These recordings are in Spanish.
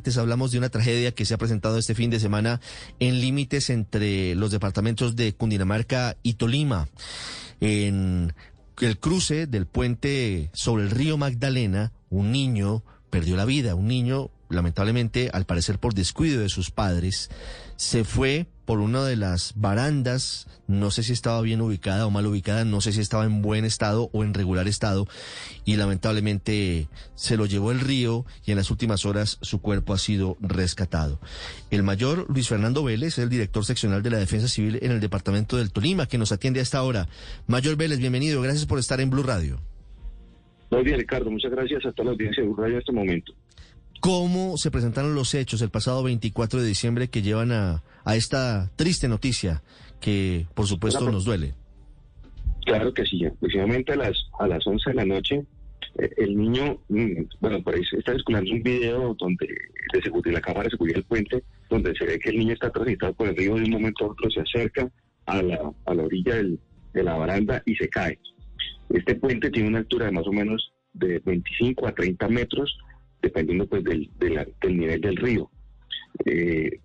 Antes hablamos de una tragedia que se ha presentado este fin de semana en límites entre los departamentos de Cundinamarca y Tolima. En el cruce del puente sobre el río Magdalena, un niño perdió la vida. Un niño, lamentablemente, al parecer por descuido de sus padres, se fue por una de las barandas, no sé si estaba bien ubicada o mal ubicada, no sé si estaba en buen estado o en regular estado, y lamentablemente se lo llevó el río y en las últimas horas su cuerpo ha sido rescatado. El mayor Luis Fernando Vélez, el director seccional de la Defensa Civil en el departamento del Tolima, que nos atiende a esta hora. Mayor Vélez, bienvenido, gracias por estar en Blue Radio. Muy bien, Ricardo, muchas gracias a toda la audiencia de Blue Radio en este momento. ¿Cómo se presentaron los hechos el pasado 24 de diciembre que llevan a, a esta triste noticia que, por supuesto, nos duele? Claro que sí, aproximadamente a las, a las 11 de la noche, eh, el niño, mm, bueno, por ahí se está escuchando un video donde de, seguridad, la cámara de seguridad del puente, donde se ve que el niño está transitado por el río, de un momento a otro se acerca a la, a la orilla del, de la baranda y se cae. Este puente tiene una altura de más o menos de 25 a 30 metros, dependiendo pues del, del nivel del río. Eh,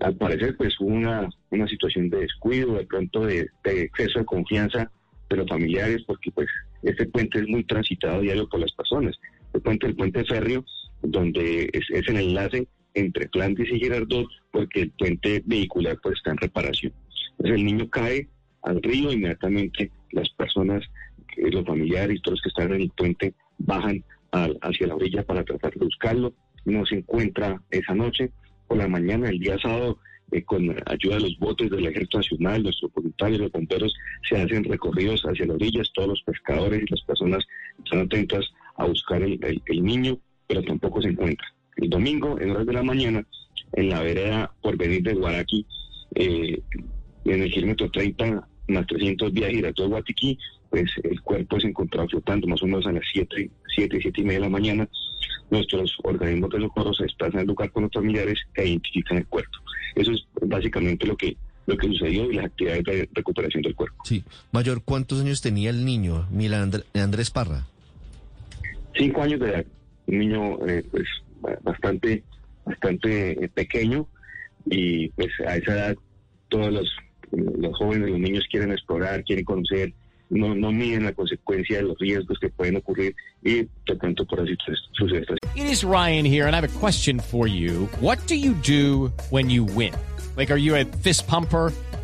al parecer pues hubo una, una situación de descuido, de pronto de, exceso de confianza de los familiares, porque pues este puente es muy transitado diario por las personas. El puente, el puente férreo, donde es, es el enlace entre Flandes y Girardot, porque el puente vehicular pues está en reparación. Entonces el niño cae al río, inmediatamente las personas, eh, los familiares y todos los que están en el puente bajan hacia la orilla para tratar de buscarlo. No se encuentra esa noche. Por la mañana, el día sábado, eh, con ayuda de los botes del Ejército Nacional, nuestros voluntarios, los bomberos, se hacen recorridos hacia la orilla. Todos los pescadores y las personas están atentas a buscar el, niño, pero tampoco se encuentra. El domingo, en horas de la mañana, en la vereda por venir de Guaraqui, eh, en el kilómetro 30 más 300 vías Girardot Guatiquí, pues el cuerpo se encontraba flotando más o menos a las 7, 7, 7 y media de la mañana. Nuestros organismos de socorro se desplazan al lugar con los familiares e identifican el cuerpo. Eso es básicamente lo que lo que sucedió y las actividades de recuperación del cuerpo. Sí. Mayor, ¿cuántos años tenía el niño, Milan Andrés Parra? Cinco años de edad. Un niño eh, pues bastante, bastante eh, pequeño y pues a esa edad todos los, los jóvenes, los niños quieren explorar, quieren conocer, no, no miden la consecuencia de los riesgos que pueden ocurrir y de pronto por así sucede. It is Ryan here and I have a question for you. What do you do when you win? Like, are you a fist pumper?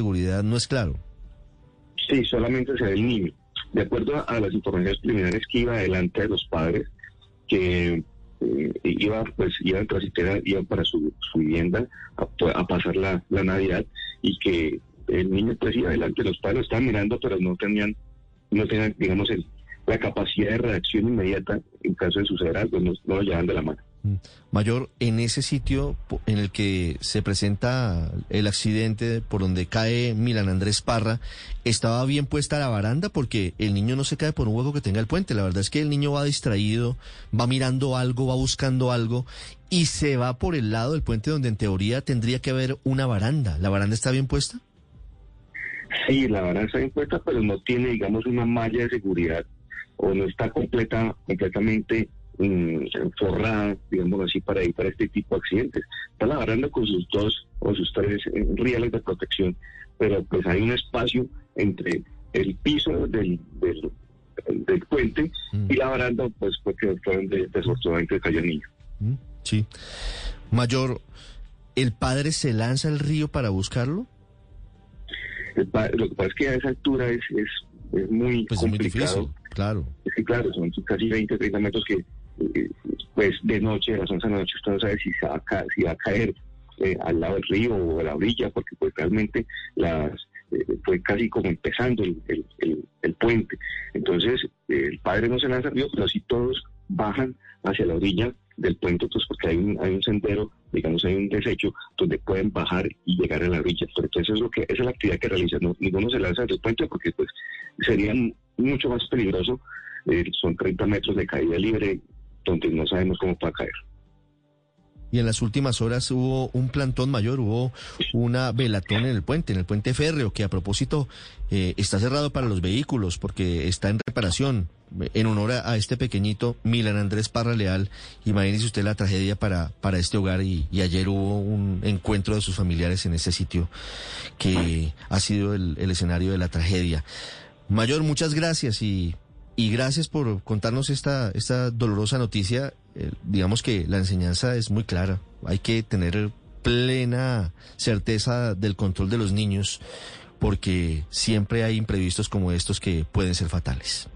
seguridad no es claro. Sí, solamente se ve el niño. De acuerdo a las informaciones preliminares que iba delante de los padres, que eh, iba pues iban transitera, iban para su, vivienda a, pasar la, Navidad y que el niño pues iba delante de los padres, estaban mirando pero no tenían, no tenían digamos la capacidad de reacción inmediata en caso de suceder algo, no, no lo llevan de la mano. Mm. Mayor, en ese sitio en el que se presenta el accidente por donde cae Milan Andrés Parra, ¿estaba bien puesta la baranda? Porque el niño no se cae por un hueco que tenga el puente. La verdad es que el niño va distraído, va mirando algo, va buscando algo y se va por el lado del puente donde en teoría tendría que haber una baranda. ¿La baranda está bien puesta? Sí, la baranda está bien puesta, pero no tiene, digamos, una malla de seguridad o no está completa, completamente forrada, digamos así, para evitar este tipo de accidentes. Está la baranda con sus dos o sus tres eh, rieles de protección, pero pues hay un espacio entre el piso del, del, puente y la baranda, pues porque fue donde desafortunadamente cayó el niño. Mm. Sí. Mayor, ¿el padre se lanza al río para buscarlo? El lo que pasa es que a esa altura es, es, es muy Pues es muy complicado. difícil, claro. Sí, claro, son casi 20, 30 metros que, pues, de noche, a las 11 de la noche, usted no sabe si, se va, a ca- si va a caer eh, al lado del río o a la orilla, porque pues realmente las eh, fue casi como empezando el, puente. Entonces, eh, el padre no se lanza al río, pero sí todos bajan hacia la orilla del puente, pues porque hay un, hay un sendero, digamos, hay un desecho donde pueden bajar y llegar a la orilla. Pero entonces es lo que, es la actividad que realizan. No, ninguno se lanza del puente porque pues sería mucho más peligroso. Eh, son 30 metros de caída libre donde no sabemos cómo va a caer. Y en las últimas horas hubo un plantón mayor, hubo una velatón en el puente, en el puente férreo, que a propósito eh, está cerrado para los vehículos porque está en reparación. En honor a, este pequeñito, Milan Andrés Parra Leal, imagínese usted la tragedia para, para este hogar y, ayer hubo un encuentro de sus familiares en este sitio que ha sido el escenario de la tragedia. Mayor, muchas gracias y, y gracias por contarnos esta, esta dolorosa noticia. Eh, digamos que la enseñanza es muy clara. Hay que tener plena certeza del control de los niños porque siempre hay imprevistos como estos que pueden ser fatales.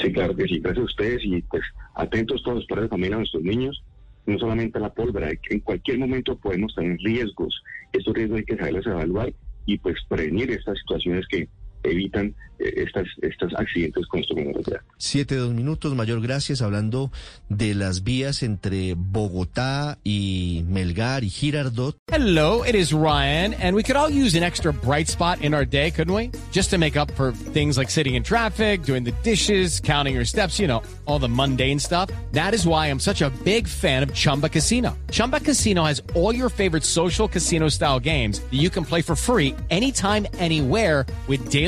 Sí, claro que sí, gracias a ustedes y pues atentos todos para también a nuestros niños, no solamente a la pólvora, en cualquier momento podemos tener riesgos, estos riesgos hay que saberlos evaluar y pues prevenir estas situaciones que evitan eh, estas, estos accidentes con nuestro de edad. Siete, dos minutos, mayor gracias, hablando de las vías entre Bogotá y Melgar y Girardot. Hello, it is Ryan, and we could all use an extra bright spot in our day, couldn't we? Just to make up for things like sitting in traffic, doing the dishes, counting your steps, you know, all the mundane stuff. That is why I'm such a big fan of Chumba Casino. Chumba Casino has all your favorite social casino style games that you can play for free anytime, anywhere with daily